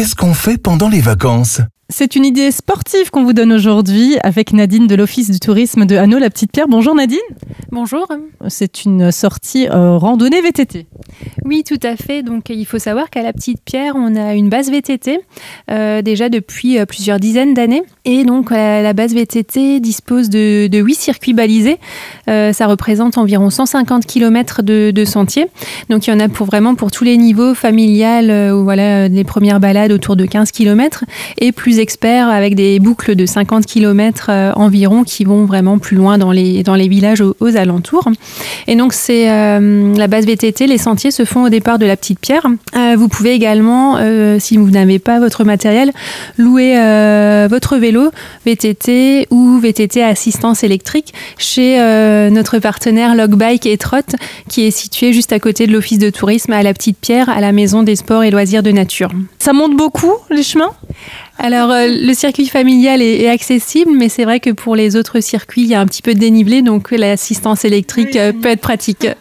Qu'est-ce qu'on fait pendant les vacances? C'est une idée sportive qu'on vous donne aujourd'hui avec Nadine de l'Office du tourisme de Hanau, la petite pierre. Bonjour Nadine. Bonjour. C'est une sortie euh, randonnée VTT. Oui, tout à fait. Donc, il faut savoir qu'à la Petite Pierre, on a une base VTT euh, déjà depuis euh, plusieurs dizaines d'années. Et donc, euh, la base VTT dispose de, de 8 circuits balisés. Ça représente environ 150 km de, sentiers. Donc, il y en a pour vraiment pour tous les niveaux, familial, ou voilà, des premières balades autour de 15 km, et plus experts avec des boucles de 50 km environ qui vont vraiment plus loin dans les, dans les villages aux, aux alentours. Et donc, c'est la base VTT, les sentiers se font au départ de la Petite Pierre. Euh, vous pouvez également, euh, si vous n'avez pas votre matériel, louer euh, votre vélo VTT ou VTT assistance électrique chez notre partenaire Logbike et Trot, qui est situé juste à côté de l'office de tourisme à la Petite Pierre, à la Maison des Sports et Loisirs de Nature. Ça monte beaucoup les chemins? Alors, euh, le circuit familial est, est accessible, mais c'est vrai que pour les autres circuits, il y a un petit peu de dénivelé, donc l'assistance électrique peut être pratique.